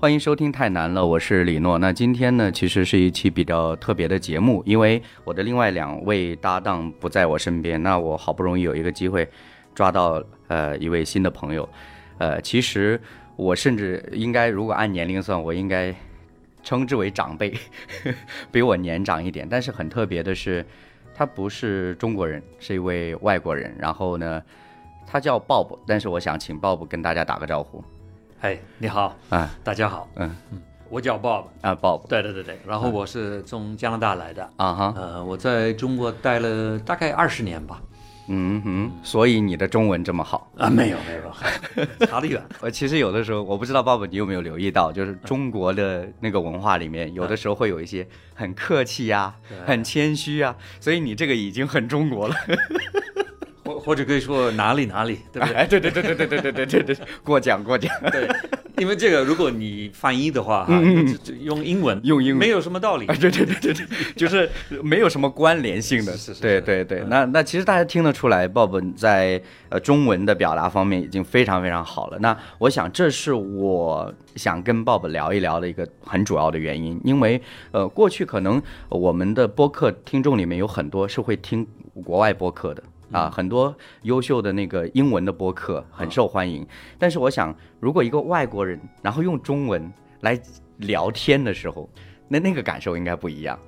欢迎收听《太难了》，我是李诺。那今天呢，其实是一期比较特别的节目，因为我的另外两位搭档不在我身边。那我好不容易有一个机会，抓到呃一位新的朋友。呃，其实我甚至应该，如果按年龄算，我应该称之为长辈，比我年长一点。但是很特别的是，他不是中国人，是一位外国人。然后呢，他叫 Bob，但是我想请 Bob 跟大家打个招呼。哎，你好啊，大家好，嗯。嗯，我叫 Bob 啊，Bob，对对对对，然后我是从加拿大来的，啊哈，呃，我在中国待了大概二十年吧，嗯哼，所以你的中文这么好啊？没有没有，差得远。我其实有的时候，我不知道 Bob 你有没有留意到，就是中国的那个文化里面，有的时候会有一些很客气呀、很谦虚啊，所以你这个已经很中国了。或或者可以说哪里哪里，对不对？哎，对对对对对对对对对对，过奖过奖。对，因为这个如果你翻译的话，哈，用英文用英文没有什么道理。对对对对对，就是没有什么关联性的。是是。对对对，那那其实大家听得出来，Bob 在呃中文的表达方面已经非常非常好了。那我想这是我想跟 Bob 聊一聊的一个很主要的原因，因为呃过去可能我们的播客听众里面有很多是会听国外播客的。啊，很多优秀的那个英文的播客很受欢迎，但是我想，如果一个外国人然后用中文来聊天的时候，那那个感受应该不一样。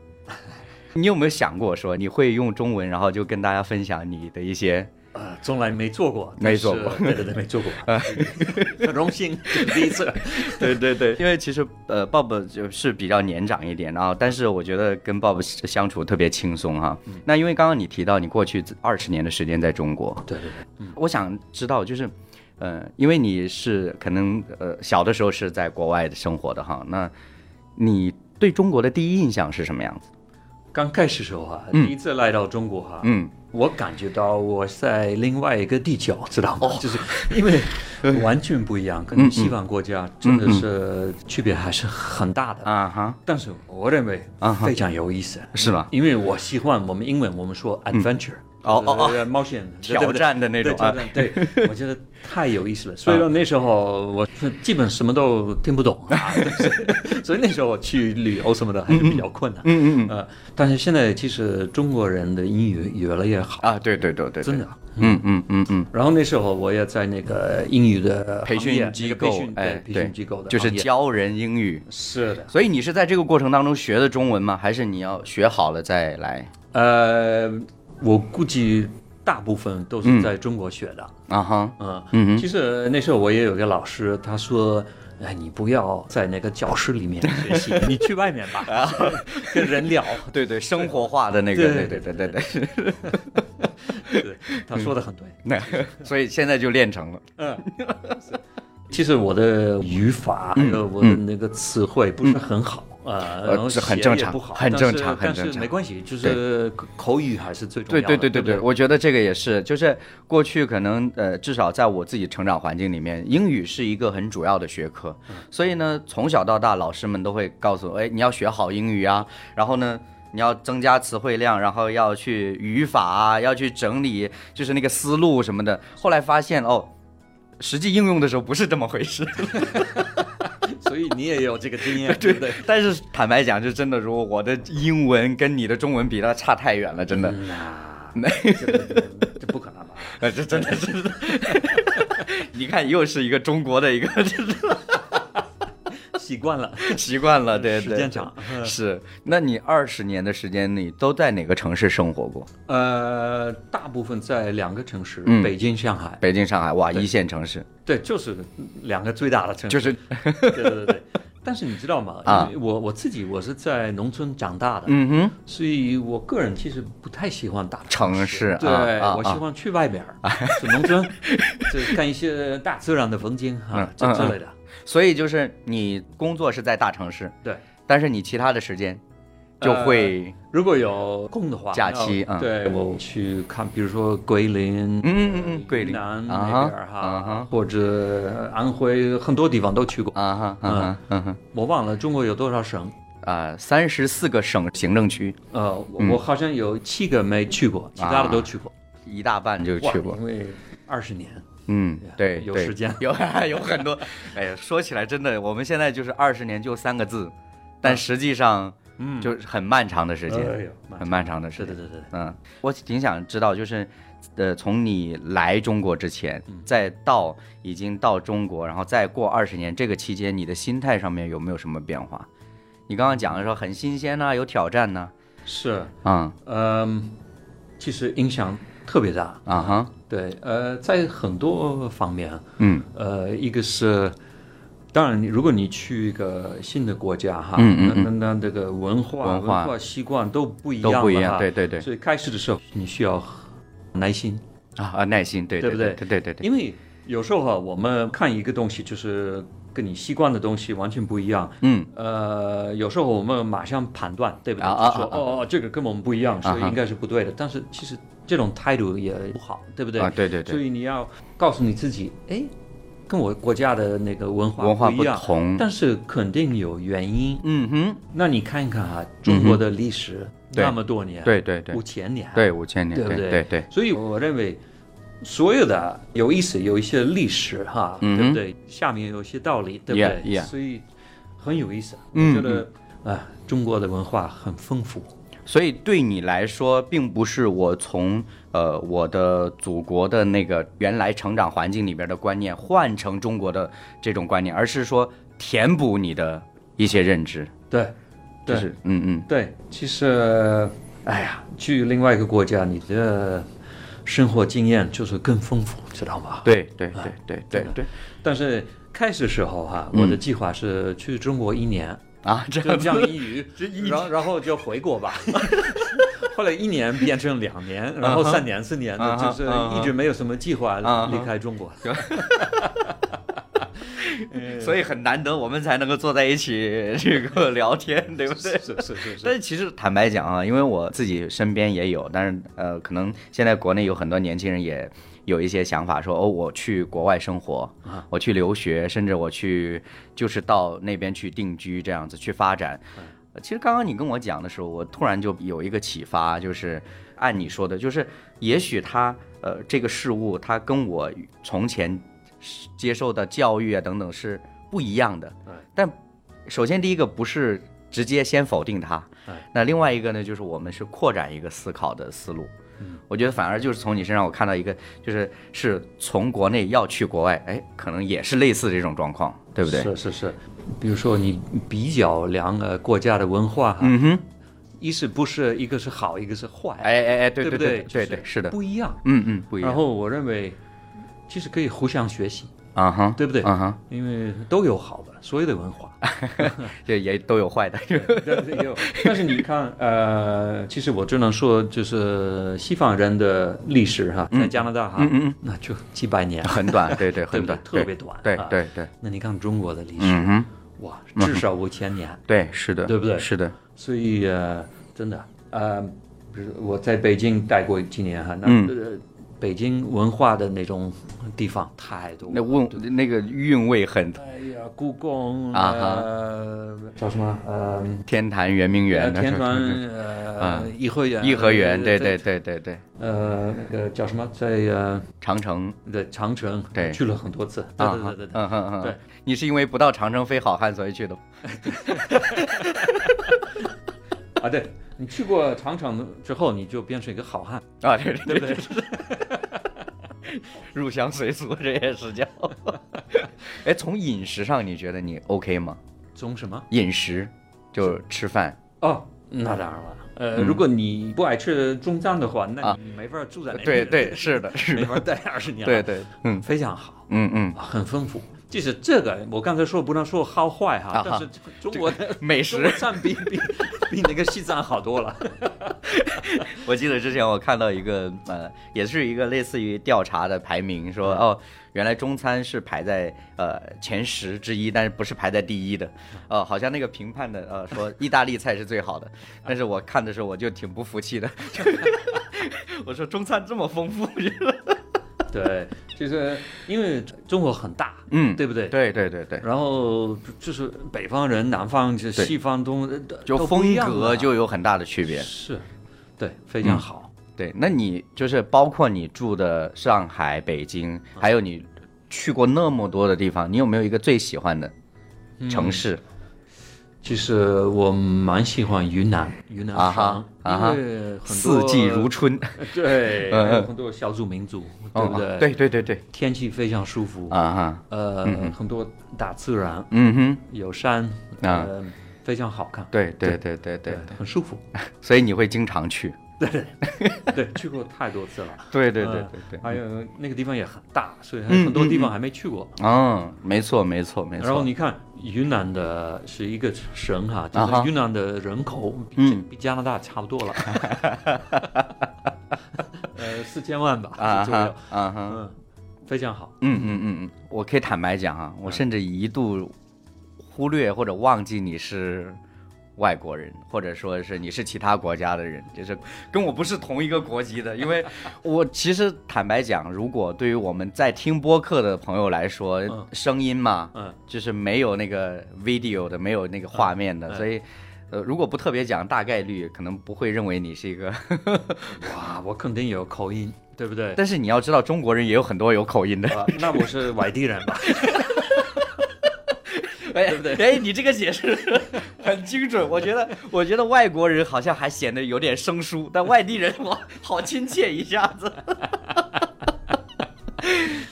你有没有想过说你会用中文，然后就跟大家分享你的一些？呃，从来没做过，没做过，对对对，没做过，很荣幸第一次，对对对，因为其实呃，Bob 就是比较年长一点，然后但是我觉得跟 Bob 相处特别轻松哈。那因为刚刚你提到你过去二十年的时间在中国，对对对，我想知道就是，呃，因为你是可能呃小的时候是在国外生活的哈，那你对中国的第一印象是什么样子？刚开始时候哈，第一次来到中国哈，嗯。我感觉到我在另外一个地球，知道吗？就是因为完全不一样，跟西方国家真的是区别还是很大的啊哈。但是我认为非常有意思，是吧？因为我喜欢我们英文，我们说 adventure。哦哦哦，冒险挑战的那种啊，对，我觉得太有意思了。所以说那时候我基本什么都听不懂啊，所以那时候我去旅游什么的还是比较困难。嗯嗯呃，但是现在其实中国人的英语越来越好啊，对对对对，真的。嗯嗯嗯嗯。然后那时候我也在那个英语的培训机构，哎，培训机构的，就是教人英语。是的。所以你是在这个过程当中学的中文吗？还是你要学好了再来？呃。我估计大部分都是在中国学的。啊哈，嗯。嗯，其实那时候我也有个老师，他说：“哎，你不要在那个教室里面学习，你去外面吧，跟人聊。”对对，生活化的那个，对对对对对。对，他说的很对。那所以现在就练成了。嗯，其实我的语法还有我的那个词汇不是很好。呃，然后很正常，很正常，很正常，没关系，就是口语还是最重要的。对对对对对，我觉得这个也是，就是过去可能呃，至少在我自己成长环境里面，英语是一个很主要的学科，所以呢，从小到大，老师们都会告诉我，哎，你要学好英语啊，然后呢，你要增加词汇量，然后要去语法啊，要去整理，就是那个思路什么的。后来发现哦，实际应用的时候不是这么回事。所以你也有这个经验，对不对？但是坦白讲，就真的，如果我的英文跟你的中文比，那差太远了，真的。那这不可能吧？这真的是，你看，又是一个中国的一个，习惯了，习惯了，对对。时间长是。那你二十年的时间，你都在哪个城市生活过？呃，大部分在两个城市，北京、上海。北京、上海，哇，一线城市。对，就是两个最大的城市。就是，对对对。但是你知道吗？啊，我我自己我是在农村长大的，嗯哼，所以我个人其实不太喜欢大城市。对，我喜欢去外边儿，去农村，就看一些大自然的风景啊，这之类的。所以就是你工作是在大城市，对，但是你其他的时间。就会如果有空的话，假期嗯，对我去看，比如说桂林，嗯嗯嗯，桂林南那边哈，或者安徽，很多地方都去过啊哈，嗯嗯哼，我忘了中国有多少省啊，三十四个省行政区，呃，我好像有七个没去过，其他的都去过，一大半就去过，因为二十年。嗯，对，有时间 有 有很多。哎呀，说起来真的，我们现在就是二十年就三个字，但实际上嗯，就是很漫长的时间，很漫长的时间。是的，是的，嗯，我挺想知道，就是，呃，从你来中国之前，再到已经到中国，然后再过二十年，这个期间你的心态上面有没有什么变化？你刚刚讲的说很新鲜呐、有挑战呐、是，嗯，嗯，其实影响特别大。啊哈，对，呃，在很多方面，嗯。呃，一个是，当然，如果你去一个新的国家哈，嗯嗯那那那这个文化、文化。习惯都不一样都不一样，哈对对对，所以开始的时候你需要耐心，啊啊，耐心，对对对不对？对对对对，因为有时候哈，我们看一个东西就是跟你习惯的东西完全不一样。嗯。呃，有时候我们马上判断，对不对？啊啊哦哦，这个跟我们不一样，所以应该是不对的。但是其实这种态度也不好，对不对？啊，对对所，以你要告诉你自己，哎，跟我国家的那个文化文化不不一样，同，但是肯定有原因。嗯哼，那你看一看啊，中国的历史那么多年，对对对五千年，对，五千年，对不对对对对，所以我认为，所有的有意思，有一些历史哈，嗯对不对？下面有一些道理，对不对 Yeah, yeah 所以很有意思。嗯我觉得啊，中国的文化很丰富。所以对你来说，并不是我从呃我的祖国的那个原来成长环境里边的观念换成中国的这种观念，而是说填补你的一些认知，对，对。就是嗯嗯。对，其实，哎呀，去另外一个国家，你的生活经验就是更丰富，知道吗？对对对对对对。但是开始的时候哈，嗯。我的计划是去中国一年，啊，这就样英语，然后然后就回国吧。后来一年变成两年，然后三年、四年的，就是一直没有什么计划离开中国。所以很难得我们才能够坐在一起这个聊天，对不对？是是是是，但是其实坦白讲啊，因为我自己身边也有，但是呃，可能现在国内有很多年轻人也有一些想法说，哦，我去国外生活，啊我去留学，甚至我去就是到那边去定居，这样子去发展。其实刚刚你跟我讲的时候，我突然就有一个启发，就是按你说的，就是也许他呃这个事物，他跟我从前接受的教育啊等等是不一样的对。但首先第一个不是直接先否定它，那另外一个呢，就是我们是扩展一个思考的思路。嗯我觉得反而就是从你身上我看到一个，就是是从国内要去国外，哎，可能也是类似这种状况，对不对？是是是，比如说你比较两个国家的文化哈，嗯哼，一是不是一个是好，一个是坏，哎哎哎，对对对对对，是的，不一样。嗯嗯，不一样。然后我认为，其实可以互相学习，啊哈，对不对？啊哈，因为都有好的，所有的文化。这也都有坏的。对对有，但是你看，呃，其实我只能说，就是西方人的历史哈，在加拿大哈，嗯嗯那就几百年，很短，对对，很短，特别短。啊对对对，那你看中国的历史，嗯，哇，至少五千年，对，是的，对不对是的，所以呃，真的，呃，比如我在北京待过几年哈，那、北京文化的那种地方太多了。那韵那个韵味很，哎呀，故宫啊哈呃，叫什么？呃，天坛圆明园，天团啊呃，颐和园，颐和园，对对对，对对对，呃，那个叫什么？在呃长城，对长城，对去了很多次。对啊对对对对。嗯哼嗯，对，你是因为不到长城非好汉所以去的？啊，对你去过长城之后，你就变成一个好汉，啊，对对对不对？入乡随俗，这也是叫。哎，从饮食上你觉得你 OK 吗？从什么？饮食就吃饭，哦，那当然了。呃，嗯如果你不爱吃中餐的话，那你没法住在那里。对对，是的，是的，没法待二十年。对，对，嗯非常好，嗯嗯，很丰富。即使这个，我刚才说不能说好坏哈，啊但是中国的美食。占比比比那个西藏好多了。我记得之前我看到一个呃，也是一个类似于调查的排名，说哦，原来中餐是排在呃前十之一，但是不是排在第一的，呃，好像那个评判的呃说意大利菜是最好的，但是我看的时候我就挺不服气的，我说中餐这么丰富，对，就是因为中国很大，嗯，对不对？对对对对，然后就是北方人、南方、就对西方、东都就风格就有很大的区别，是，对，非常好。对，那你就是包括你住的上海、北京，还有你去过那么多的地方，你有没有一个最喜欢的城市？其实我蛮喜欢云南，云南啊哈，啊四季如春，对，嗯还有很多少数民族，对不哦对？对对对对，天气非常舒服，啊哈，呃，很多大自然，嗯哼，有山，啊。呃，非常好看，对对对对对，很舒服。所以你会经常去。对 对，去过太多次了。对对对呃对对，还有那个地方也很大，所以很多地方还没去过。嗯，没错没错没错。然后你看，云南的是一个省哈，就是云南的人口比嗯比加拿大差不多了，呃，四千万吧啊左右哈，啊非常好。嗯嗯嗯嗯，我可以坦白讲啊，我甚至一度忽略或者忘记你是外国人，或者说是你是其他国家的人，就是跟我不是同一个国籍的。因为 我其实坦白讲，如果对于我们在听播客的朋友来说，嗯声音嘛，嗯，就是没有那个 video 的，没有那个画面的，嗯所以。呃，如果不特别讲，大概率可能不会认为你是一个。哇，我肯定有口音，对不对？但是你要知道，中国人也有很多有口音的。啊那我是外地人吧？哎，对不对哎，你这个解释 很精准。我觉得，我觉得外国人好像还显得有点生疏，但外地人哇，好亲切一下子。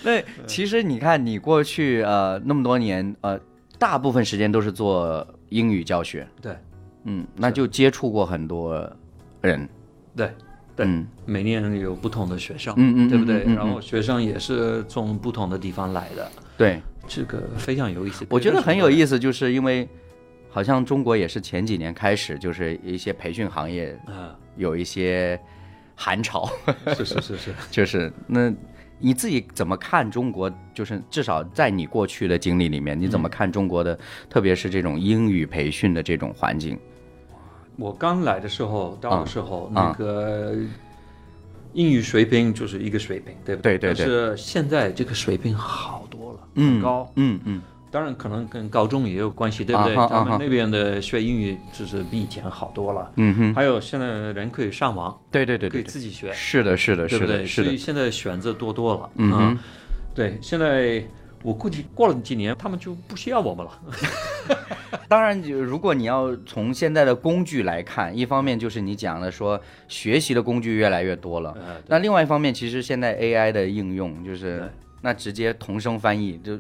那其实你看，你过去呃那么多年，呃，大部分时间都是做英语教学，对嗯，那就接触过很多人，对对，嗯每年有不同的学生，嗯嗯对不对？嗯嗯嗯然后学生也是从不同的地方来的，对，这个非常有意思。我觉得很有。意思，就是因为好像中国也是前几年开始，就是一些培训行业啊，有一些寒潮。是是是是，就是那你自己怎么看中国？就是至少在你过去的经历里面，你怎么看中国的，特别是这种英语培训的这种环境？我刚来的时候，到的时候，啊那个英语水平就是一个水平，对不对对对但是现在这个水平好多了，嗯很高。嗯嗯当然，可能跟高中也有关系，对不对？他们那边的学英语就是比以前好多了。嗯哼，还有现在人可以上网，可以对对对对对，自己学，是的，是的，是的，对不对？是的，所以现在选择多多了。嗯哼啊对，现在我估计过了几年，他们就不需要我们了。当然，就如果你要从现在的工具来看，一方面就是你讲的说学习的工具越来越多了，呃那另外一方面，其实现在 AI 的应用就是那直接同声翻译，就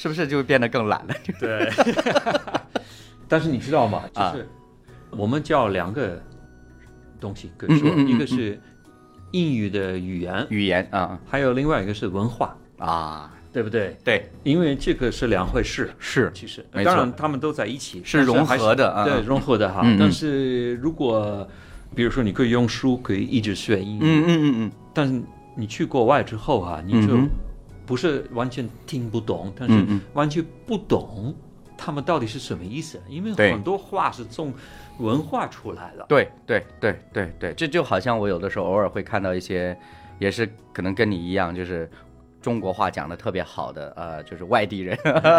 是不是就会变得更懒了？对，但是你知道吗？就啊是我们叫两个东西可嗯以说，一个是英语的语言，语言啊。还有另外一个是文化，啊，对不对？对，因为这个是两回事。是其实，当然他们都在一起，是融合的啊。对，融合的哈。但是如果比如说你可以用书可以一直学英语，嗯嗯嗯嗯。但是你去国外之后哈、你就不是完全听不懂，但是完全不懂他们到底是什么意思，因为很多话是从文化出来的。对对对对对，这就好像我有的时候偶尔会看到一些，也是可能跟你一样，就是中国话讲的特别好的，呃，就是外地人，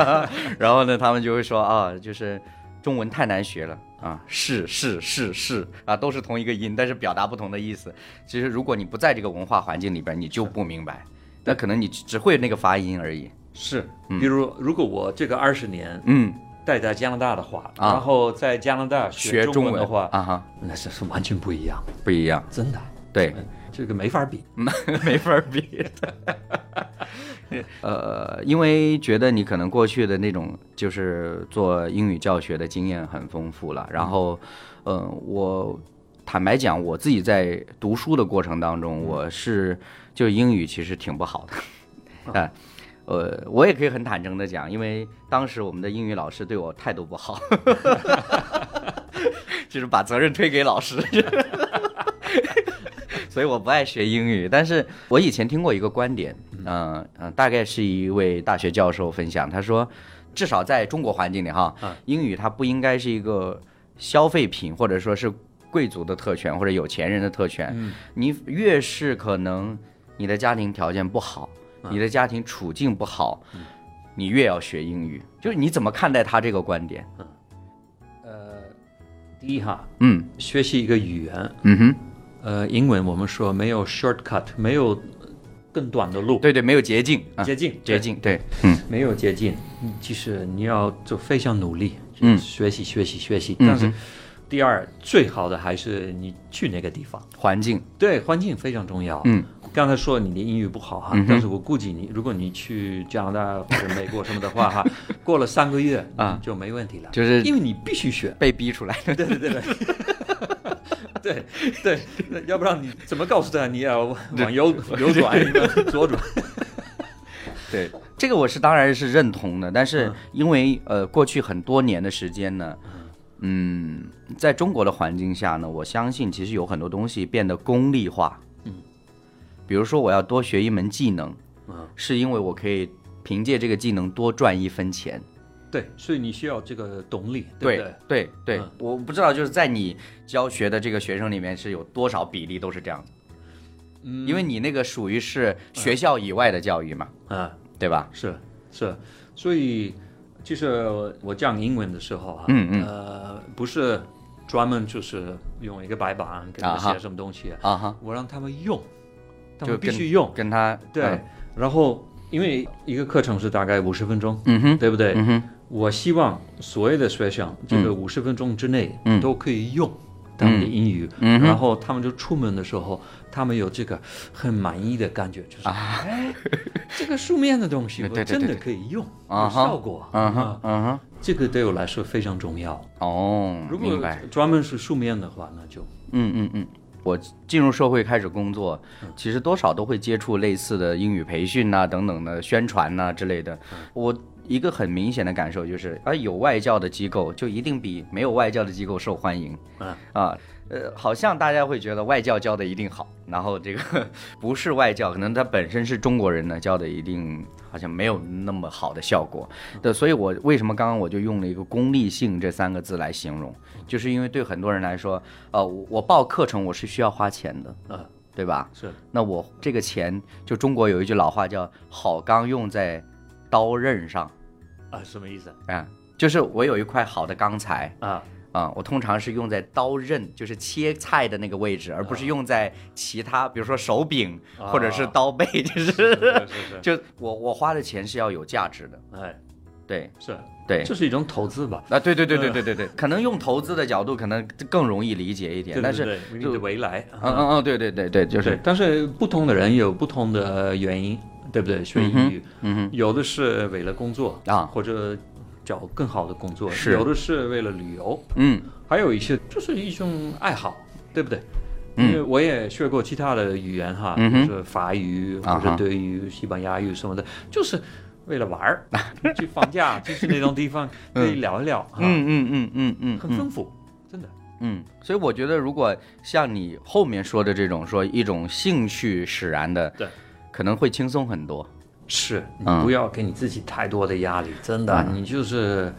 然后呢，他们就会说啊，就是中文太难学了啊，是是是是啊，都是同一个音，但是表达不同的意思。其实如果你不在这个文化环境里边，你就不明白，那可能你只会那个发音而已。是，比如如果我这个二十年嗯，待在加拿大的话，啊。然后在加拿大学中文的话，啊哈，那是是完全不一样，不一样，真的，对。这个没法比。没法比。呃，因为觉得你可能过去的那种就是做英语教学的经验很丰富了，然后，呃，我坦白讲，我自己在读书的过程当中，我是就英语其实挺不好的，啊。呃，我也可以很坦诚的讲，因为当时我们的英语老师对我态度不好，就是把责任推给老师。所以我不爱学英语。但是我以前听过一个观点，嗯、呃、嗯、大概是一位大学教授分享，他说，至少在中国环境里哈，啊英语它不应该是一个消费品，或者说是贵族的特权或者有钱人的特权。嗯你越是可能你的家庭条件不好，你的家庭处境不好，你越要学英语。就是你怎么看待他这个观点？呃，第一哈，嗯学习一个语言，嗯哼，呃，英文我们说没有 shortcut，没有更短的路，对对，没有捷径，啊捷径，捷径，对，嗯，没有捷径。嗯其实你要就非常努力，嗯学习学习学习。嗯但是第二，最好的还是你去那个地方，环境，对，环境非常重要。嗯，刚才说你的英语不好哈，嗯但是我估计你，如果你去加拿大或者美国什么的话哈，过了三个月啊就没问题了，就是因为你必须学。被逼出来的。对对对对，对对，那要不然你怎么告诉他你要往右右转，左转？对，这个我是当然是认同的，但是嗯因为呃过去很多年的时间呢，嗯，在中国的环境下呢，我相信其实有很多东西变得功利化。嗯，比如说我要多学一门技能，嗯，是因为我可以凭借这个技能多赚一分钱。对，所以你需要这个动力，对不对？对？对嗯。我不知道就是在你教学的这个学生里面是有多少比例都是这样。的，嗯。因为你那个属于是学校以外的教育嘛，啊，对吧？是是，所以其实我讲英文的时候啊，嗯嗯。呃，不是专门就是用一个白板给他啊哈。们写什么东西，啊哈，我让他们用，他们必须用，跟他对，嗯。然后因为一个课程是大概五十分钟，嗯哼，对不对？嗯哼，我希望所有的学生这个五十分钟之内嗯。都可以用他们的英语，嗯。哼。然后他们就出门的时候，他们有这个很满意的感觉，就是、哎，这个书面的东西 我真的可以用，有效果，嗯哼啊，嗯哼，这个对我来说非常重要。哦，如果专门是书面的话，那就嗯嗯嗯。我进入社会开始工作，其实多少都会接触类似的英语培训呐、等等的宣传呐、之类的。我一个很明显的感受就是，啊，有外教的机构就一定比没有外教的机构受欢迎。嗯啊，呃，好像大家会觉得外教教的一定好，然后这个 不是外教，可能他本身是中国人呢，教的一定好像没有那么好的效果。对，所以我为什么刚刚我就用了一个功利性这三个字来形容，就是因为对很多人来说，呃，我我报课程我是需要花钱的，嗯对吧？是那我这个钱，就中国有一句老话叫“好钢用在刀刃上啊，什么意思”，啊，就是我有一块好的钢材，啊？啊、我通常是用在刀刃，就是切菜的那个位置，而不是用在其他，比如说手柄啊或者是刀背，就是是是是，就我我花的钱是要有价值的，哎，对是，对。这是一种投资吧？啊，对对对对对对对，可能用投资的角度可能更容易理解一点，对但是，对对你的未来，嗯嗯嗯，对对对对，就是，但是不同的人有不同的原因，对不对？学英语，嗯哼有的是为了工作啊或者找更好的工作，是。有的是为了旅游，嗯。还有一些就是一种爱好，对不对？嗯。因为我也学过其他的语言哈，嗯就是法语或者德语、西班牙语什么的，就是为了玩儿，去放假，就是那种地方可以聊一聊，哈，嗯嗯嗯嗯嗯，很丰富，真的。嗯，所以我觉得，如果像你后面说的这种，说一种兴趣使然的，对，可能会轻松很多。是你嗯。不要给你自己太多的压力，真的，嗯。你就是，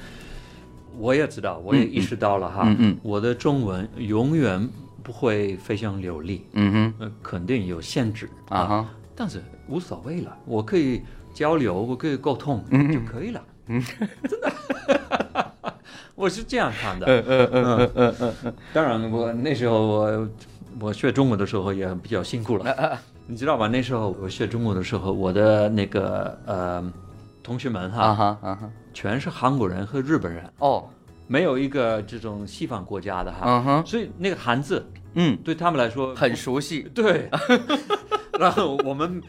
我也知道，我也意识到了哈，嗯嗯。我的中文永远不会非常流利，嗯呃，肯定有限制哼，啊哈，但是无所谓了，我可以交流，我可以沟通、嗯就可以了，嗯，真的，我是这样看的。嗯嗯嗯。嗯嗯嗯当然，我那时候我我学中文的时候也比较辛苦嗯了，你知道吧？那时候我学中国的时候，我的那个呃同学们哈，啊哈啊哈，全是韩国人和日本人，哦，没有一个这种西方国家的哈，嗯哼，所以那个韩字嗯，对他们来说很熟悉。对。然后我们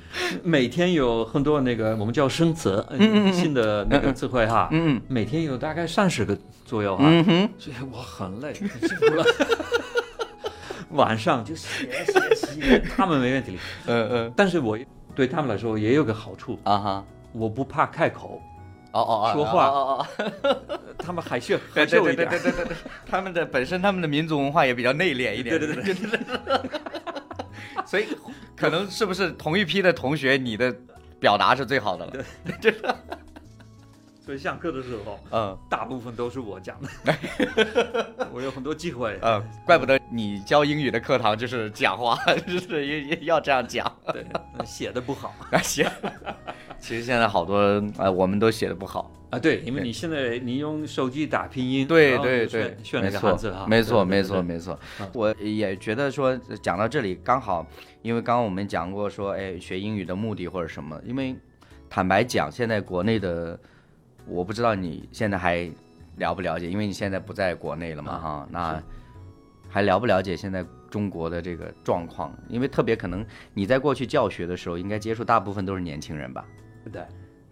每天有很多那个我们叫生词，呃嗯新的那个词汇哈，嗯每天有大概三十个左右哈，嗯哼，所以我很累，很辛苦了。晚上就写写写，他们没问题，嗯嗯但是我对他们来说也有个好处，啊哈，我不怕开口，哦哦哦，说话哦哦，他们害羞对对对害羞一点。对对对对，他们的本身他们的民族文化也比较内敛一点。对对对对对。所以可能是不是同一批的同学，你的表达是最好的了？所以上课的时候，嗯大部分都是我讲的，我有很多机会。嗯，怪不得你教英语的课堂就是讲话，就是要要这样讲。对，写的不好。啊，写。其实现在好多呃，我们都写的不好，啊，对，因为你现在你用手机打拼音，对对对没那个汉错字哈，没错，没错，。没错嗯。我也觉得说，讲到这里刚好，因为刚刚我们讲过说，哎，学英语的目的或者什么，因为坦白讲，现在国内的，我不知道你现在还了不了解，因为你现在不在国内了嘛，啊哈，那还了不了解现在中国的这个状况？因为特别可能你在过去教学的时候，应该接触大部分都是年轻人吧？对对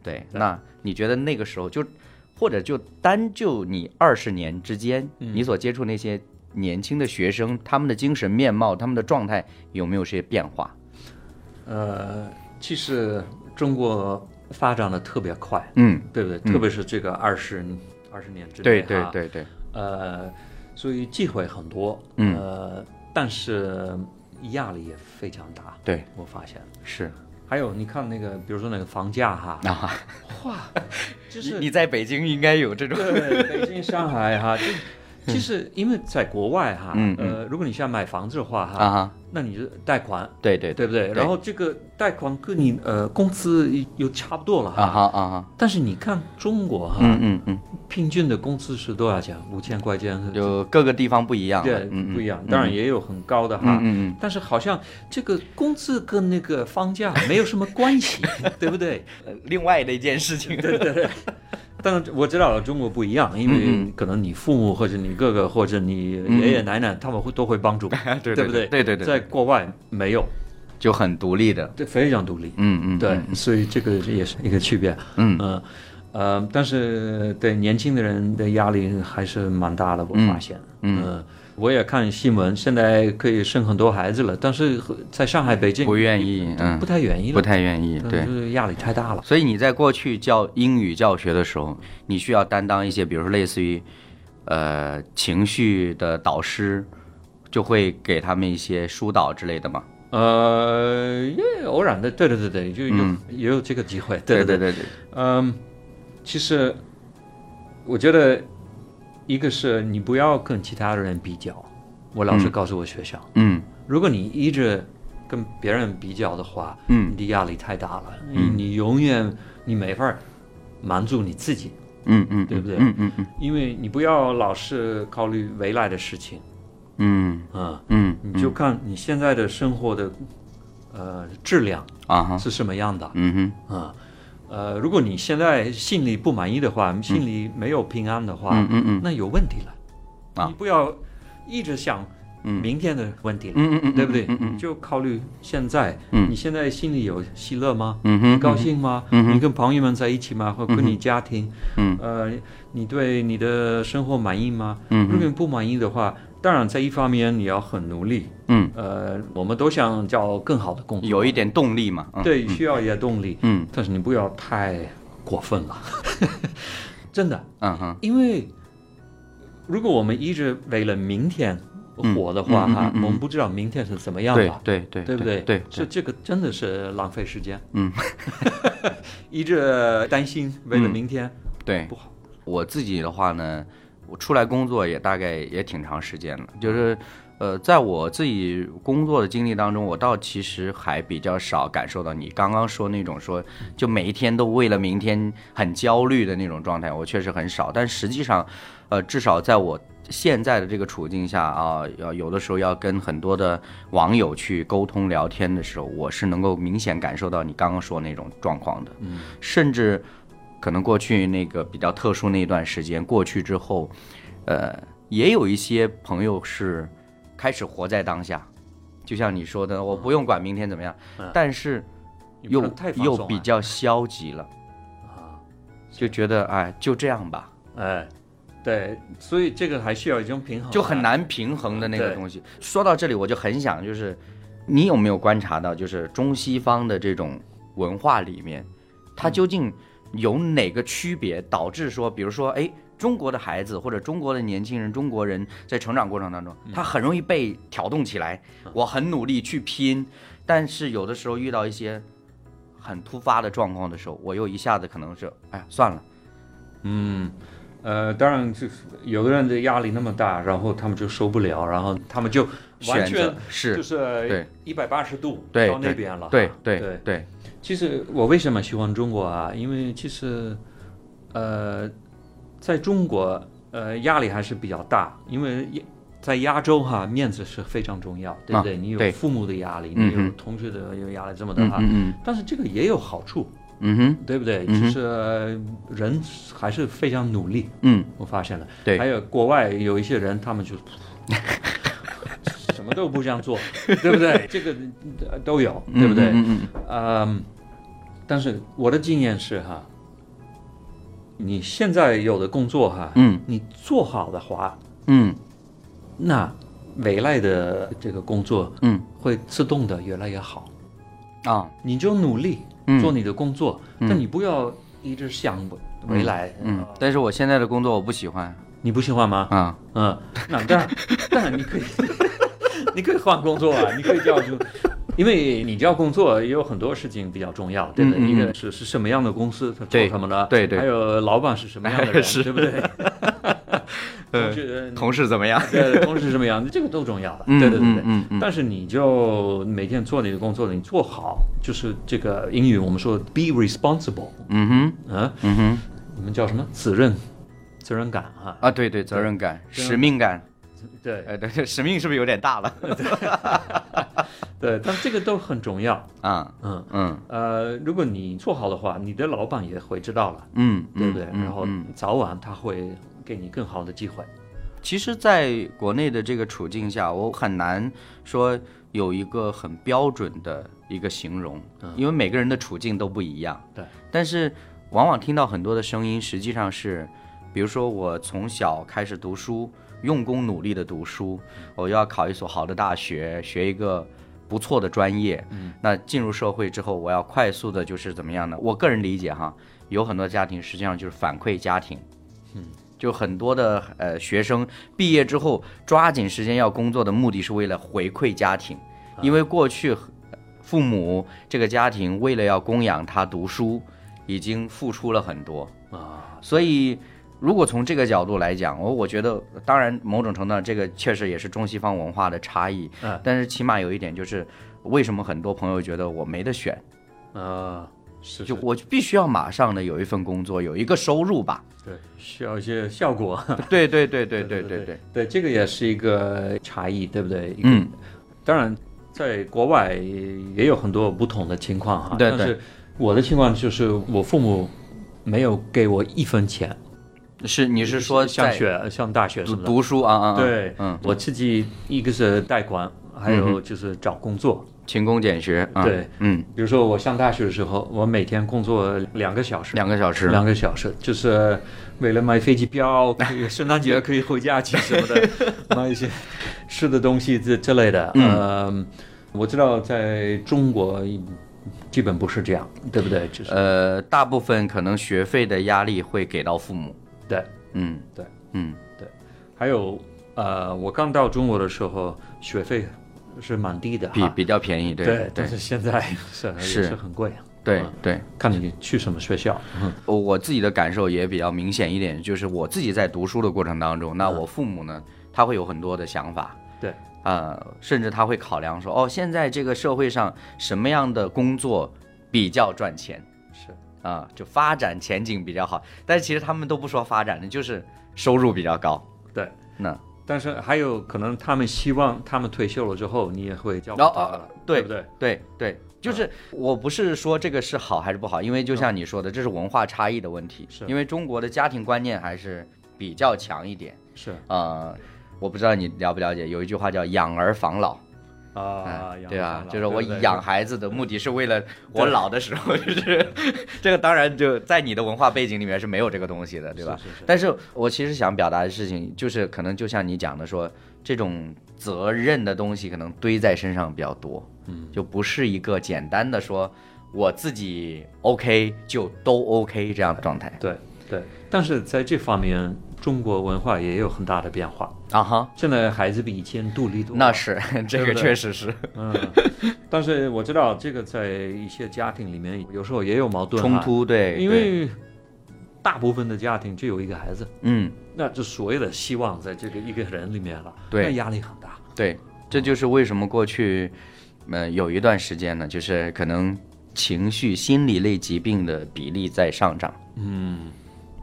对，那你觉得那个时候就，或者就单就你二十年之间，嗯你所接触那些年轻的学生，他们的精神面貌、他们的状态有没有些变化？呃，其实中国发展的特别快，嗯，对不对？特别是这个二十二十年之内，对对，对对，呃，所以机会很多，嗯。呃，但是压力也非常大，对，我发现。是。还有你看那个，比如说那个房价哈，啊，哇，就是你在北京应该有这种，对北京、上海哈，就其实因为在国外哈，嗯呃，如果你想买房子的话哈，那你就贷款，对对对不对？对然后这个贷款跟你呃工资又差不多了啊哈。哈啊哈，但是你看中国哈，嗯嗯嗯，平均的工资是多少钱？五千块钱，就各个地方不一样，对，不一样。当然也有很高的哈，嗯嗯嗯，但是好像这个工资跟那个房价没有什么关系，对不对？呃另外的一件事情，对对对。当然我知道中国不一样，因嗯为可能你父母或者你哥哥或者你爷爷奶奶他们会都会帮助，对对不对？对对对，在国外没有，就很独立的，对，非常独立。嗯嗯，对嗯，所以这个也是一个区别。嗯。呃呃，但是对年轻的人的压力还是蛮大的，我发现。嗯呃我也看新闻，现在可以生很多孩子了，但是在上海、北京不愿意，嗯不，太愿意了，不太愿意，对。就是压力太大了。所以你在过去教英语教学的时候，你需要担当一些，比如说类似于，呃，情绪的导师，就会给他们一些疏导之类的嘛。呃，也偶然的，对对对对，就有、嗯也有这个机会。对对对对，嗯，其实我觉得一个是你不要跟其他的人比较，我老是告诉我学校，嗯。如果你一直跟别人比较的话，嗯。你的压力太大了，你你永远你没法满足你自己，嗯嗯，对不对？嗯嗯嗯。因为你不要老是考虑未来的事情，嗯。嗯，嗯你就看你现在的生活的呃质量啊，是什么样的，嗯哼，啊，呃，如果你现在心里不满意的话，心里没有平安的话，嗯嗯嗯那有问题了。啊你不要一直想明天的问题了，嗯嗯嗯，对不对？嗯嗯就考虑现在，嗯你现在心里有喜乐吗？嗯哼，你高兴吗？嗯哼你跟朋友们在一起吗？或跟你家庭？嗯呃，你对你的生活满意吗？嗯如果你不满意的话，当然在一方面你要很努力。嗯，呃，我们都想叫更好的工作，有一点动力嘛。嗯，对，需要一些动力。嗯。但是你不要太过分了，真的，嗯哼，因为如果我们一直为了明天活的话，哈、我们不知道明天是怎么样对的，对对对不对？对，这这个真的是浪费时间。嗯，一直担心为了明天、对。不好。我自己的话呢，我出来工作也大概也挺长时间了，就是。呃，在我自己工作的经历当中，我倒其实还比较少感受到你刚刚说那种说，就每一天都为了明天很焦虑的那种状态，我确实很少。但实际上，呃，至少在我现在的这个处境下啊，要有的时候要跟很多的网友去沟通聊天的时候，我是能够明显感受到你刚刚说那种状况的。嗯，甚至可能过去那个比较特殊那一段时间过去之后，呃，也有一些朋友是开始活在当下，就像你说的，我不用管明天怎么样，嗯。但是又又比较消极了，啊，就觉得哎就这样吧，哎，对，所以这个还需要一种平衡啊，就很难平衡的那个东西。说到这里，我就很想就是，你有没有观察到，就是中西方的这种文化里面，它究竟有哪个区别，导致说，比如说，哎，中国的孩子或者中国的年轻人、中国人在成长过程当中，他很容易被挑动起来，我很努力去拼，但是有的时候遇到一些很突发的状况的时候，我又一下子可能是，哎呀，算了，嗯，呃，当然就是有的人的压力那么大，然后他们就受不了，然后他们就完全是就，是对一百八十度对到那边了。对对对对，其实我为什么喜欢中国啊？因为其实呃，在中国，呃，压力还是比较大，因为亚在亚洲哈，面子是非常重要，对不对？你有父母的压力，嗯你有同学的有压力，这么的哈。嗯但是这个也有好处，嗯哼对不对？就是呃人还是非常努力，嗯，我发现了。对还有国外有一些人，他们就什么都不想做，对不对？这个呃都有，对不对？嗯嗯嗯，但是我的经验是哈，你现在有的工作哈，嗯你做好的话，嗯那未来的这个工作嗯会自动的越来越好。嗯啊你就努力嗯做你的工作，但你不要一直想未来。嗯呃，但是我现在的工作我不喜欢你不喜欢吗？啊。嗯，那当然，当然你可以，你可以换工作啊，你可以调出，因为你调工作也有很多事情比较重要，对不对？嗯嗯嗯一个是是什么样的公司，他做对什么的，对对还有老板是什么样的 人，是对不对？同事同事怎么样？对同事是什么样的，这个都重要的，嗯对对对对。嗯嗯嗯但是你就每天做你的工作，你做好，就是这个英语我们说 be responsible，嗯哼嗯，嗯哼你们叫什么？责任，责任感啊，啊，对对，责任感、使命感，对呃，对，对使命是不是有点大了？对，但这个都很重要，啊，嗯。嗯呃，如果你做好的话，你的老板也会知道了，嗯，对不对？嗯然后嗯早晚他会给你更好的机会。其实，在国内的这个处境下，我很难说有一个很标准的一个形容，因为每个人的处境都不一样。对，但是往往听到很多的声音，实际上是，比如说我从小开始读书，用功努力的读书，我要考一所好的大学，学一个不错的专业。嗯，那进入社会之后，我要快速的，就是怎么样呢？我个人理解哈，有很多家庭实际上就是反馈家庭。嗯就很多的呃学生毕业之后抓紧时间要工作的目的是为了回馈家庭，因为过去父母这个家庭为了要供养他读书，已经付出了很多啊，所以如果从这个角度来讲，我我觉得当然某种程度上这个确实也是中西方文化的差异，嗯但是起码有一点就是为什么很多朋友觉得我没得选，啊，是就我必须要马上的有一份工作，有一个收入吧？对，需要一些效果。对对对对对对对对，这个也是一个差异，对不对？嗯，当然，在国外也有很多不同的情况哈。对但是我的情况就是，我父母没有给我一分钱，是你是说上学、上大学什么。读读书啊啊，啊对，嗯，我自己一个是贷款，还有就是找工作。勤工俭学，啊对，嗯，比如说我上大学的时候，我每天工作两个小时，两个小时，两个小时，就是为了买飞机票，可以圣诞节可以回家去什么的，买一些吃的东西这之类的。嗯呃，我知道在中国基本不是这样，对不对？就是呃，大部分可能学费的压力会给到父母，对嗯，对，嗯，对。还有呃，我刚到中国的时候，学费是蛮低的，比比较便宜，对对，但是现在是是。很贵，对嗯。对，看你去什么学校。我自己的感受也比较明显一点，就是我自己在读书的过程当中，那我父母呢，他会有很多的想法，对，呃，甚至他会考量说，哦，现在这个社会上什么样的工作比较赚钱是啊、就发展前景比较好，但是其实他们都不说发展的，就是收入比较高，对。那但是还有可能，他们希望他们退休了之后，你也会照顾哦哦他了，对不对？对对，就是我不是说这个是好还是不好，因为就像你说的，这是文化差异的问题。是因为中国的家庭观念还是比较强一点。是呃，我不知道你了不了解，有一句话叫“养儿防老”，啊哎，对吧？就是我养孩子的目的是为了我老的时候，就是 这个当然就在你的文化背景里面是没有这个东西的，对吧？但是我其实想表达的事情，就是可能就像你讲的说，这种责任的东西可能堆在身上比较多，嗯，就不是一个简单的说我自己 OK 就都 OK 这样的状态对对。但是在这方面，中国文化也有很大的变化。啊哈。现在孩子比以前独立多了。那是这个确实是嗯，但是我知道这个在一些家庭里面有时候也有矛盾，冲突，对，因为大部分的家庭只有一个孩子，嗯。那就所谓的希望在这个一个人里面了，对那压力很大。对，这就是为什么过去，呃，有一段时间呢，就是可能情绪、心理类疾病的比例在上涨。嗯，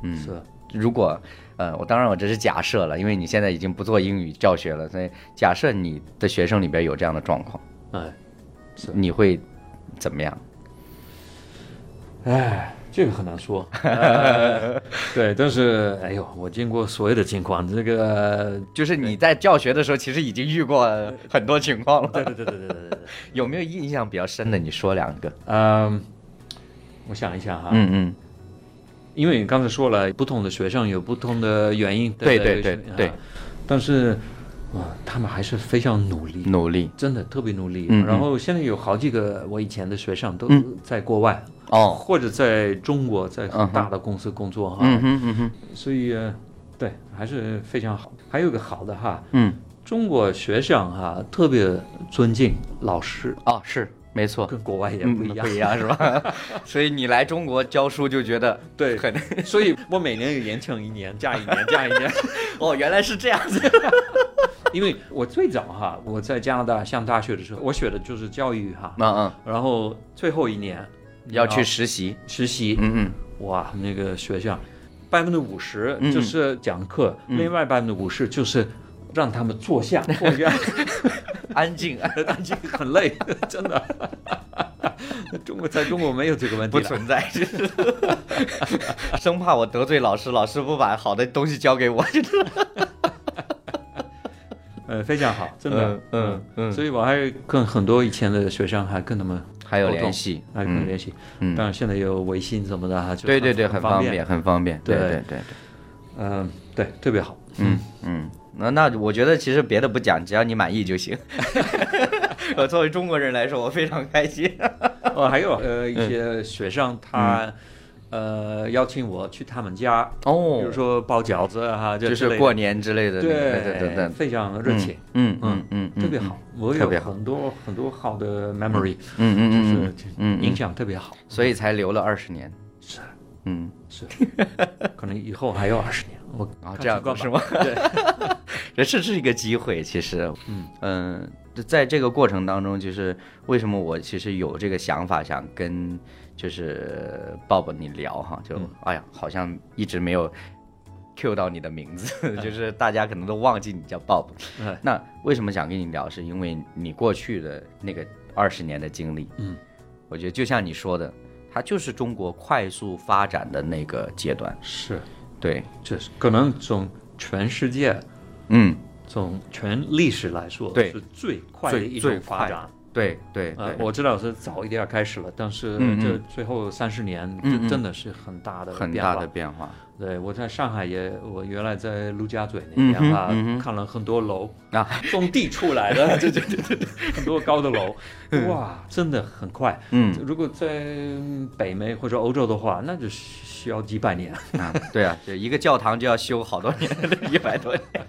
嗯，是如果呃，我当然我这是假设了，因为你现在已经不做英语教学了，所以假设你的学生里边有这样的状况，嗯，你会怎么样？哎，这个很难说。对，但是哎呦，我见过所有的情况，这个就是你在教学的时候，其实已经遇过很多情况了。对对对对对对对。有没有印象比较深的？你说两个。嗯，我想一想哈。嗯嗯。因为你刚才说了，不同的学生有不同的原因，对对对对啊但是啊，他们还是非常努力，努力真的特别努力。嗯嗯。然后现在有好几个我以前的学生都嗯。在国外，哦。或者在中国，在很大的公司工作哈，嗯哼嗯哼。所以呃对还是非常好。还有一个好的哈，嗯，中国学生哈特别尊敬老师，哦，是没错，跟国外也嗯不一样。不一样是吧？所以你来中国教书就觉得对很 所以我每年有延长一年，加一年，加一年。哦，原来是这样子。因为我最早哈，我在加拿大上大学的时候，我学的就是教育哈，嗯嗯，然后最后一年要去实习。实习，嗯嗯，哇，那个学校百分之五十嗯就是讲课，嗯另外百分之五十就是让他们坐下，坐下，安静，安静很累，真的。中国在中国没有这个问题，不存在，就是生怕我得罪老师，老师不把好的东西交给我。呃，非常好，真的，嗯嗯嗯所以我还跟很多以前的学生还跟他们还有联系，还跟他们联系。嗯当然现在有微信什么的哈，就对对对，很方便，。很方便。对对对对对，嗯，对，特别好。嗯嗯，那那我觉得其实别的不讲，只要你满意就行。我作为中国人来说，我非常开心。哦，还有呃一些学生他呃邀请我去他们家哦，比哦如说包饺子啊哈，就之类的是过年之类的，对对对对，非常热情，嗯嗯嗯嗯，特别好。我有很多很多好的 memory，嗯嗯就是嗯嗯嗯印象特别好。所以才留了二十年。是嗯，是，可能以后还有二十年。我啊，看这样是吗？对，这是是一个机会，其实，嗯。嗯，在这个过程当中，就是为什么我其实有这个想法，想跟就是抱抱你聊哈，就、嗯哎呀，好像一直没有 Q 到你的名字，就是大家可能都忘记你叫 Bob。哎那为什么想跟你聊，是因为你过去的那个二十年的经历，嗯，我觉得就像你说的，它就是中国快速发展的那个阶段，是，对，这是可能从全世界。嗯，从全历史来说，对是最快的最一种发展。对对呃，我知道是早一点开始了，但是这最后三十年，真的是很大的很大变化。的变化。对，我在上海也，我原来在陆家嘴那边啊，看了很多楼啊，从地出来的，对对对对对，很多高的楼，哇，真的很快。嗯。如果在北美或者欧洲的话，那就需要几百年。啊，对啊，就一个教堂就要修好多年，一百多年。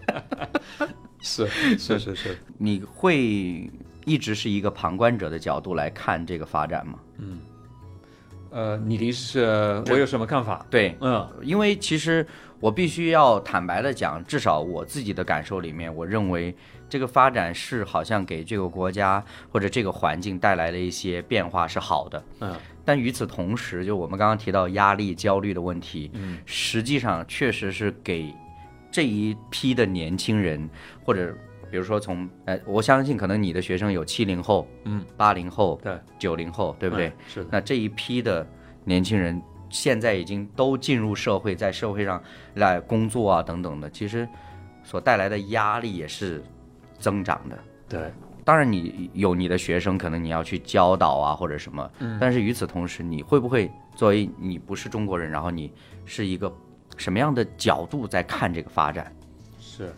是是是是，你会一直是一个旁观者的角度来看这个发展吗？呃，你的意思是我有什么看法？对，嗯因为其实我必须要坦白的讲，至少我自己的感受里面，我认为这个发展是好像给这个国家或者这个环境带来了一些变化是好的。嗯但与此同时，就我们刚刚提到压力、焦虑的问题，嗯实际上确实是给这一批的年轻人，或者比如说从呃，我相信可能你的学生有七零后、嗯，八零后、对，九零后，对不对？嗯是的，那这一批的年轻人现在已经都进入社会，在社会上来工作啊等等的，其实所带来的压力也是增长的。对，当然，你有你的学生，可能你要去教导啊或者什么，嗯但是与此同时，你会不会作为你不是中国人，然后你是一个什么样的角度在看这个发展？是，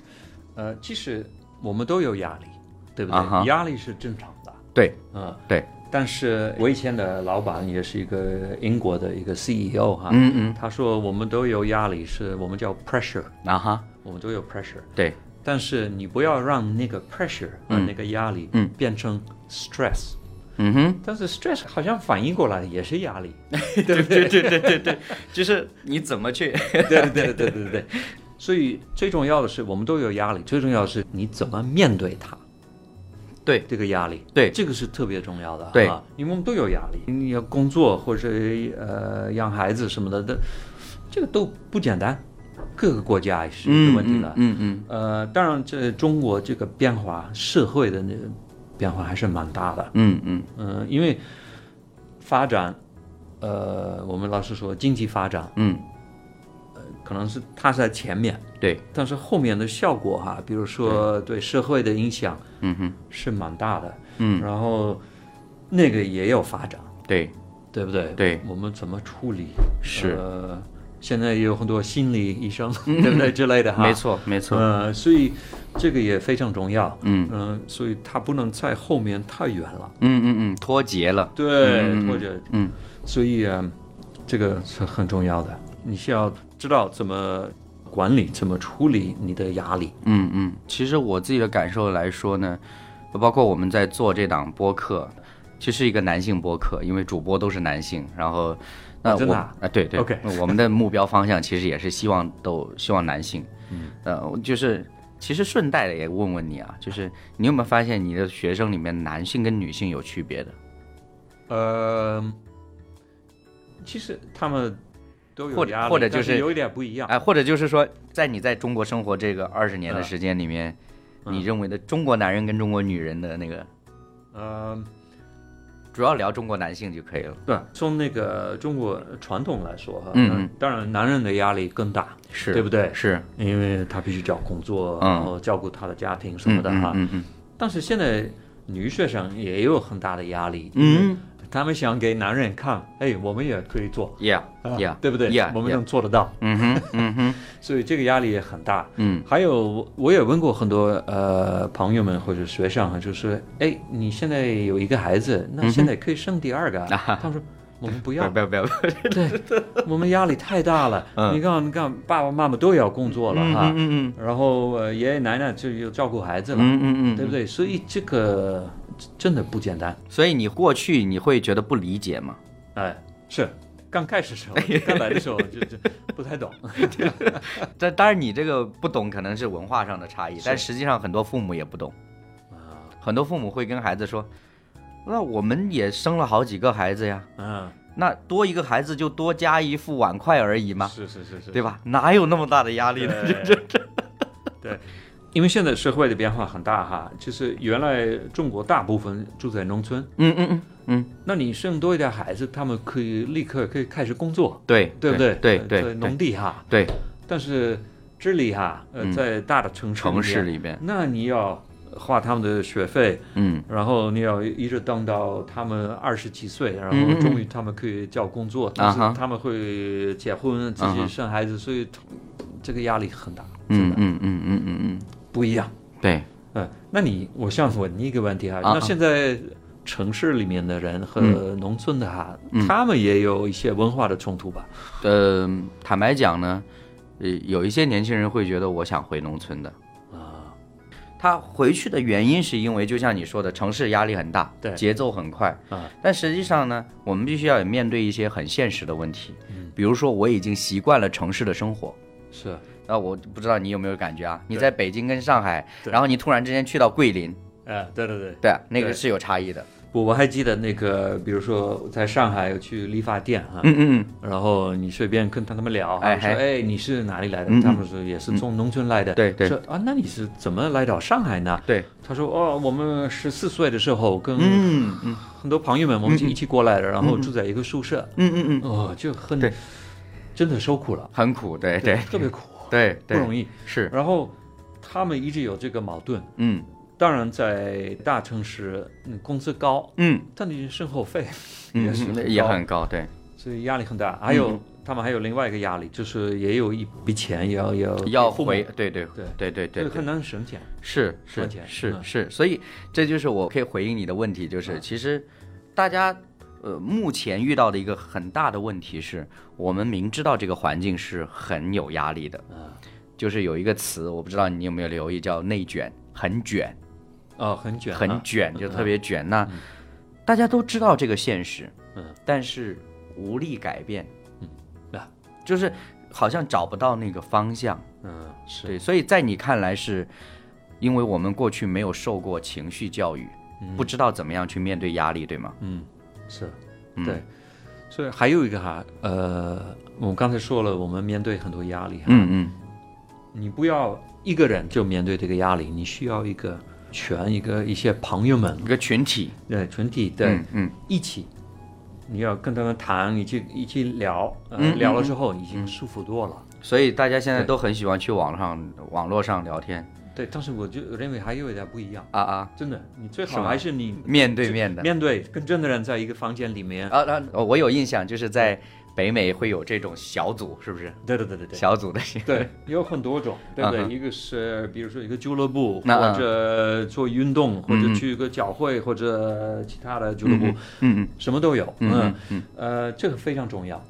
呃，其实我们都有压力，对不对？压力是正常的，对嗯，对，但是我以前的老板也是一个英国的一个 CEO 哈，嗯嗯。他说我们都有压力，是我们叫 pressure，啊哈，我们都有 pressure，对，但是你不要让那个 pressure 和嗯。那个压力嗯。变成 stress，、嗯哼，但是 stress 好像反应过来也是压力，对对？对对对对，就是你怎么去，对对对对对对。所以最重要的是，我们都有压力，最重要的是你怎么面对它。对。这个压力，对。这个是特别重要的，对。啊，因为我们都有压力，你要工作或者呃养孩子什么的，的这个都不简单，各个国家也是一个问题的。嗯嗯呃，当然，这中国这个变化，社会的那个变化还是蛮大的。嗯嗯。嗯、因为发展，呃，我们老是说经济发展，嗯，可能是它是在前面，对，但是后面的效果哈，比如说对。社会的影响嗯哼，是蛮大的。嗯，然后那个也有发展，对。对不对？对，我们怎么处理？是，呃，现在也有很多心理医生，对不对？之类的哈。没错没错，呃，所以这个也非常重要。嗯。嗯、所以它不能在后面太远了。嗯嗯嗯，脱节了，对，嗯或者嗯。所以啊、这个是很重要的。你需要知道怎么管理，怎么处理你的压力。嗯嗯，其实我自己的感受来说呢，包括我们在做这档播客，其实是一个男性播客，因为主播都是男性，然后那我真的啊？对对 OK 我们的目标方向 其实也是希望都希望男性，嗯，呃，就是其实顺带的也问问你啊，就是你有没有发现你的学生里面男性跟女性有区别的？呃，其实他们都有或者或者就是是有一点不一样。哎，或者就是说，在你在中国生活这个二十年的时间里面，嗯你认为的中国男人跟中国女人的那个，嗯，主要聊中国男性就可以了。对，从那个中国传统来说哈，嗯嗯当然男人的压力更大，是，对不对？是，因为他必须找工作，嗯然后照顾他的家庭什嗯么的哈。嗯嗯但是现在女学生也有很大的压力，嗯他们想给男人看，哎，我们也可以做，，Yeah 啊 Yeah，对不对？Yeah，我们能做得到，嗯哼嗯哼。所以这个压力也很大。嗯。还有，我我也问过很多呃朋友们或者学生啊，就是哎，你现在有一个孩子，那现在可以生第二个啊？他们说我们不不要，不要不要，对，我们压力太大了。嗯。你看，你看，爸爸妈妈都要工作了嗯哈，嗯嗯。然后呃爷爷奶奶就要照顾孩子了，嗯嗯嗯，对不对？所以这个真的不简单。所以你过去你会觉得不理解吗？哎，是刚开始时候，刚来的时候就就不太懂。这当然你这个不懂可能是文化上的差异，但实际上很多父母也不懂，啊，很多父母会跟孩子说，那我们也生了好几个孩子呀，嗯，那多一个孩子就多加一副碗筷而已嘛，是是是是，对吧？哪有那么大的压力呢？这这对，因为现在社会的变化很大哈，就是原来中国大部分住在农村，嗯嗯嗯嗯，那你生多一点孩子，他们可以立刻可以开始工作，对对不对？对对农地哈，对，但是这里哈，呃，嗯。在大的城市城市里边，那你要花他们的学费，嗯。然后你要一直等到他们二十几岁，然后终于他们可以找工作，但是他们会结婚，自己生孩子，所以这个压力很大，真的。嗯嗯嗯嗯嗯嗯，不一样。对，嗯，那你我想问你一个问题哈，啊那现在城市里面的人和农村的哈，嗯他们也有一些文化的冲突吧？呃，坦白讲呢，呃，有一些年轻人会觉得我想回农村的。啊，他回去的原因是因为，就像你说的，城市压力很大，对。节奏很快。啊。但实际上呢，我们必须要也面对一些很现实的问题，嗯。比如说我已经习惯了城市的生活，是那我不知道你有没有感觉啊？你在北京跟上海，然后你突然之间去到桂林，哎，对对对。对，那个是有差异的。我我还记得那个，比如说在上海有去理发店哈，嗯嗯然后你随便跟他们聊，哎说哎。你是哪里来的？他们说也是从农村来的。对对。说啊那你是怎么来到上海呢？对，他说哦我们十四岁的时候跟嗯嗯。很多朋友们我们一起过来的，然后住在一个宿舍，嗯嗯嗯，哦就很对。真的受苦了，很苦，对对。特别苦，对对，不容易。是，然后他们一直有这个矛盾，嗯当然在大城市嗯工资高，嗯但你生活费嗯也是嗯，也很高，对，所以压力很大。还有、嗯他们还有另外一个压力，就是也有一笔钱也要要要给父母回，对对对对对对很。难省钱。是是是是，所以这就是我可以回应你的问题，就是其实大家呃目前遇到的一个很大的问题是，我们明知道这个环境是很有压力的，嗯就是有一个词我不知道你有没有留意，叫内卷，很卷，哦，很卷啊，很卷，就嗯特别卷。那大家都知道这个现实，嗯，但是无力改变，嗯啊，就是好像找不到那个方向。嗯是对，所以在你看来是，因为我们过去没有受过情绪教育，不知道怎么样去面对压力，对吗？嗯是，嗯。对，所以还有一个哈，呃，我们刚才说了，我们面对很多压力哈，嗯嗯。你不要一个人就面对这个压力，你需要一个全一个一些朋友们，一个群体，对群体对、嗯嗯。一起，你要跟他们谈，一起一起聊，嗯聊了之后已经舒服多了。所以大家现在都很喜欢去网上网络上聊天对，但是我就认为还有一点不一样，啊啊，真的，你最好还是你面对面的面对跟真的人在一个房间里面。啊啊，哦我有印象，就是在北美会有这种小组，是不是？对对对对。对。小组的。对，有很多种，对不对？嗯一个是比如说一个俱乐部，或者做运动，或者嗯去一个教会，或者其他的俱乐部，嗯嗯什么都有。嗯嗯。嗯。呃，这个非常重要。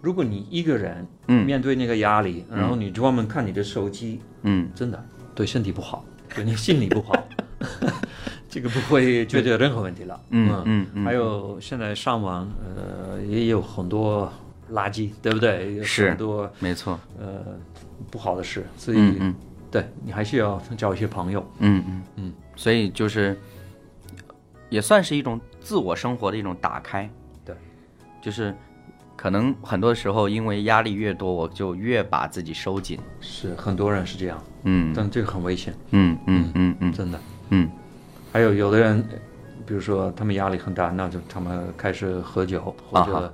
如果你一个人嗯。面对那个压力，然后你专门看你的手机，嗯。真的对身体不好，对你心理不好，这个不会解决任何问题了。嗯嗯嗯还有现在上网，呃，也有很多垃圾，对不对？有是很多没错，呃不好的事，所以、嗯嗯对你还是要交一些朋友。嗯嗯嗯，所以就是也算是一种自我生活的一种打开。对，就是可能很多时候因为压力越多，我就越把自己收紧。是很多人是这样，嗯。但这个很危险，嗯嗯嗯嗯真的。嗯。还有有的人，比如说他们压力很大，那就他们开始喝酒或者、啊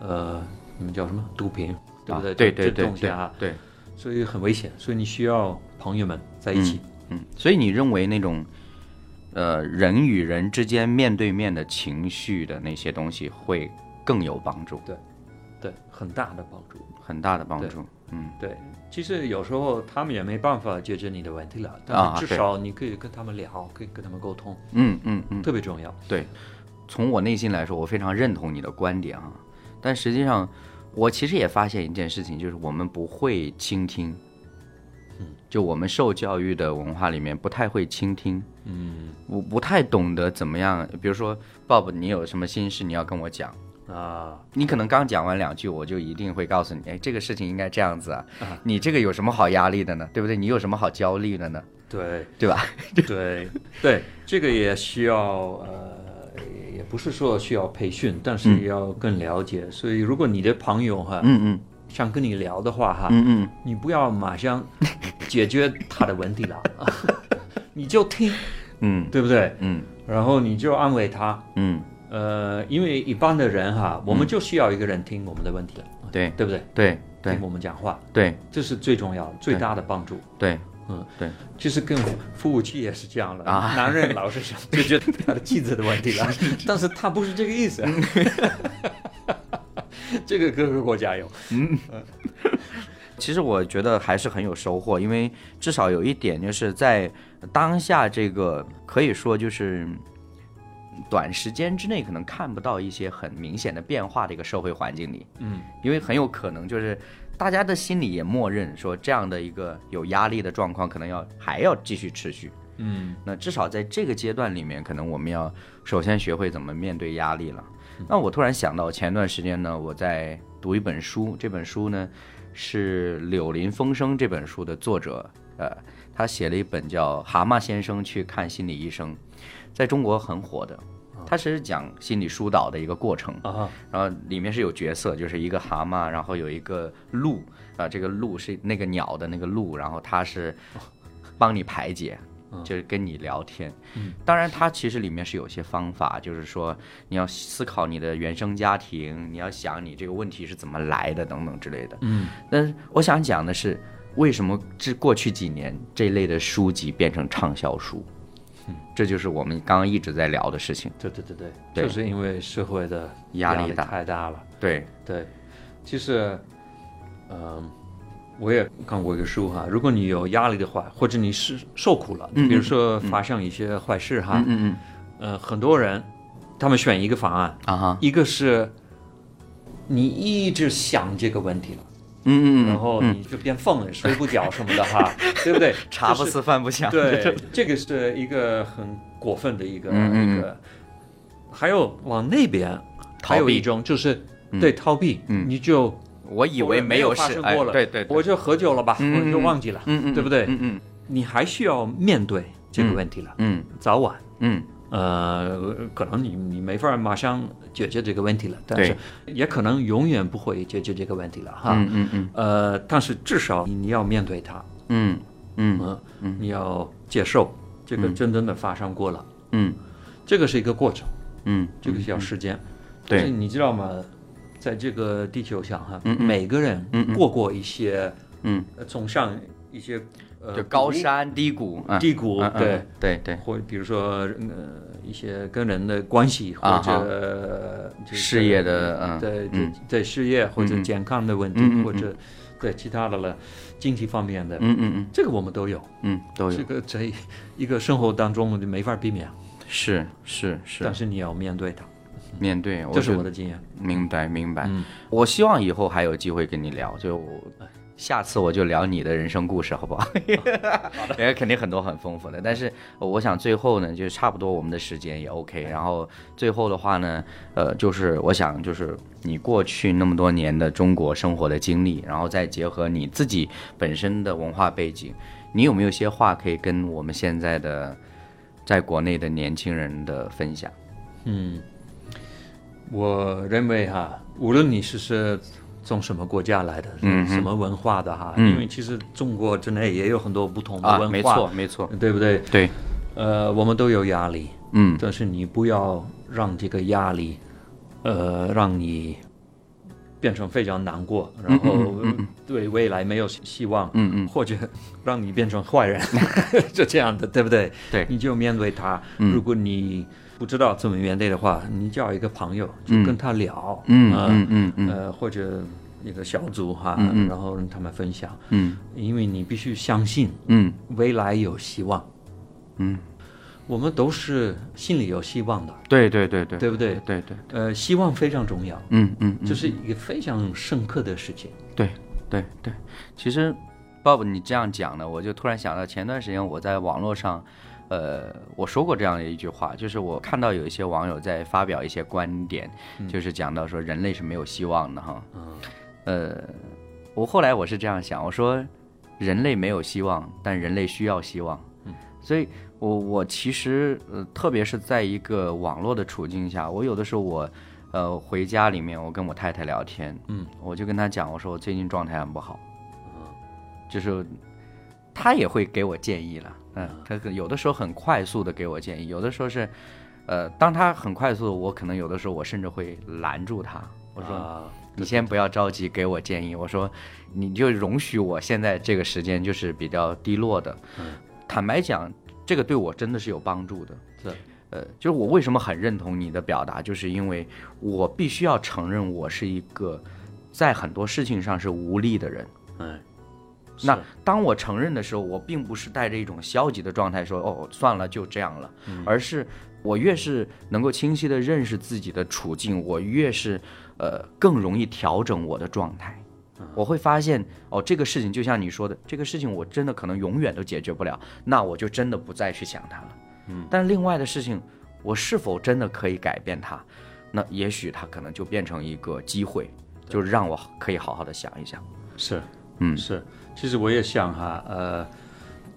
呃，你们叫什么？毒品，对不对？啊对对对对啊，对，所以很危险，所以你需要朋友们在一起。嗯，所以你认为那种呃人与人之间面对面的情绪的那些东西会更有帮助，对，很大的帮助。很大的帮助。嗯对，其实有时候他们也没办法解决你的问题了，啊但是至少你可以跟他们聊，可以跟他们沟通，嗯嗯嗯，特别重要。对，从我内心来说，我非常认同你的观点啊。但实际上，我其实也发现一件事情，就是我们不会倾听。就我们受教育的文化里面，不太会倾听。嗯我不太懂得怎么样，比如说，Bob，你有什么心事你要跟我讲。啊，你可能刚讲完两句，我就一定会告诉你，哎，这个事情应该这样子啊啊。你这个有什么好压力的呢？对不对？你有什么好焦虑的呢？对对吧？对对，这个也需要呃，也不是说需要培训，但是也要更了解。所以如果你的朋友哈，嗯嗯想跟你聊的话哈，嗯嗯你不要马上解决他的问题了，你就听，嗯对不对？嗯然后你就安慰他。嗯，呃，因为一般的人哈，我们就需要一个人听我们的问题的，对。对不对？对对。听我们讲话，对。这是最重要、最大的帮助。对，嗯，对，其实跟服务器也是这样的啊。男人老是想解决他的妻子的问题了，但是他不是这个意思。这个各个国家有，嗯。其实我觉得还是很有收获，因为至少有一点就是在当下这个可以说就是短时间之内可能看不到一些很明显的变化的一个社会环境里，嗯，因为很有可能就是大家的心里也默认说这样的一个有压力的状况可能要还要继续持续。嗯。那至少在这个阶段里面，可能我们要首先学会怎么面对压力了。那我突然想到，前段时间呢，我在读一本书，这本书呢是《柳林风声》这本书的作者，呃，他写了一本叫《蛤蟆先生去看心理医生》，在中国很火的。他是讲心理疏导的一个过程，啊然后里面是有角色，就是一个蛤蟆，然后有一个鹿，啊、这个鹿是那个鸟的那个鹿，然后它是帮你排解，就是跟你聊天。嗯，当然，它其实里面是有些方法，就是说你要思考你的原生家庭，你要想你这个问题是怎么来的等等之类的。嗯但是我想讲的是，为什么这过去几年这类的书籍变成畅销书？嗯，这就是我们刚刚一直在聊的事情。对对对对，对。就是因为社会的压力大太大了。对，对，其实，嗯、我也看过一个书哈，如果你有压力的话，或者你是受苦了，嗯比如说发生一些坏事哈，嗯嗯呃，很多人他们选一个方案，嗯啊哈，一个是你一直想这个问题了，嗯嗯嗯，然后你就变疯了，睡不着什么的哈，对不对？茶不思饭不想。对，这个是一个很过分的一个、一个。还有往那边，逃避还有一种就是、嗯。对逃避，嗯。你就我以为没有事，哎发生过了对对，我就喝酒了吧，我就忘记了，嗯嗯，对不对？嗯嗯。你还需要面对这个问题了，嗯。早晚。嗯呃，可能你你没法马上解决这个问题了，但是也可能永远不会解决这个问题了哈。嗯嗯嗯。呃，但是至少你你要面对它，嗯嗯。嗯，你要接受这个真正的发生过了，嗯。这个是一个过程，嗯，这个需要时间。对但是你知道吗？在这个地球上哈，每个人过过一些，嗯，呃总上一些呃就高山低谷，嗯低谷，对。对对，或比如说呃一些跟人的关系，或啊者这个事业的嗯对对事业或者健康的问题，或者对其他的了经济方面的，嗯嗯嗯。这个我们都有，嗯都有。这，个在一个生活当中就没法避免，是是是。但，是你要面对它，面对，这是我的经验。明白明白。嗯。我希望以后还有机会跟你聊，就下次我就聊你的人生故事，好不好？好的，也肯定很多很丰富的。但是我想最后呢，就差不多我们的时间也 OK。然后最后的话呢，呃，就是我想就是你过去那么多年的中国生活的经历，然后再结合你自己本身的文化背景，你有没有些话可以跟我们现在的在国内的年轻人的分享？嗯，我认为哈，无论你是是从什么国家来的，嗯什么文化的哈，嗯。因为其实中国之内也有很多不同的啊，文化，没错没错，对不对？对，呃，我们都有压力，嗯。但是你不要让这个压力，呃，让你变成非常难过，然后对未来没有希望，嗯嗯。或者让你变成坏人，就这样的，对不对？对。你就面对它。嗯。如果你不知道怎么面对的话，你叫一个朋友，就跟他聊，嗯呃嗯嗯嗯。呃，或者一个小组哈，然后让他们分享，嗯。因为你必须相信嗯。未来有希望。嗯，我们都是心里有希望的，对对对对，对不对？对对，呃，希望非常重要，嗯嗯，这是一个非常深刻的事情。对对对。其实，Bob，你这样讲呢，我就突然想到前段时间我在网络上，呃，我说过这样的一句话，就是我看到有一些网友在发表一些观点，就是讲到说人类是没有希望的哈。嗯。呃，我后来我是这样想，我说人类没有希望，但人类需要希望。嗯，所以我我其实呃，特别是在一个网络的处境下，我有的时候我呃回家里面，我跟我太太聊天，嗯，我就跟她讲，我说我最近状态很不好，嗯。就是她也会给我建议了，嗯，他可有的时候很快速的给我建议，有的时候是。呃，当他很快速，我可能有的时候我甚至会拦住他，我说、啊你先不要着急给我建议，我说你就容许我现在这个时间就是比较低落的。嗯坦白讲，这个对我真的是有帮助的。是呃，就是我为什么很认同你的表达，就是因为我必须要承认我是一个在很多事情上是无力的人。嗯，那当我承认的时候，我并不是带着一种消极的状态说哦算了就这样了，嗯而是我越是能够清晰的认识自己的处境，我越是呃更容易调整我的状态。嗯我会发现哦，这个事情就像你说的，这个事情我真的可能永远都解决不了，那我就真的不再去想它了。嗯，但另外的事情，我是否真的可以改变它？那也许它可能就变成一个机会，就让我可以好好的想一想。是，嗯是。其实我也想哈，呃，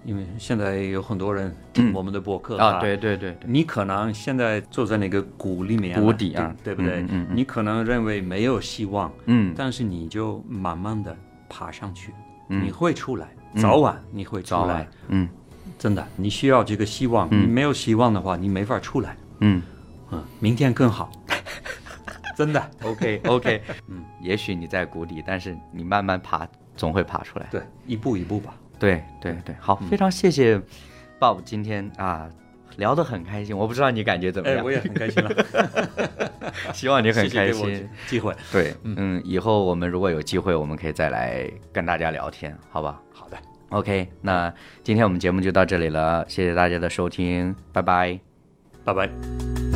因为现在有很多人听我们的博客啊，对对对对，你可能现在坐在那个谷里面，谷底啊。对对不对？嗯嗯嗯你可能认为没有希望，嗯。但是你就慢慢的爬上去，嗯。你会出来，早晚你会出来，，嗯。真的，你需要这个希望，你没有希望的话，你没法出来，嗯。嗯，明天更好，真的，，OK OK，嗯，也许你在谷底，但是你慢慢爬，总会爬出来。对，一步一步吧。对对对，好，非常谢谢 Bob 今天啊聊得很开心，我不知道你感觉怎么哎，样我，也很开心了，希望你很开心。机会。对，嗯，以后我们如果有机会，我们可以再来跟大家聊天，好吧好的，？OK，那今天我们节目就到这里了，谢谢大家的收听，拜拜。拜拜。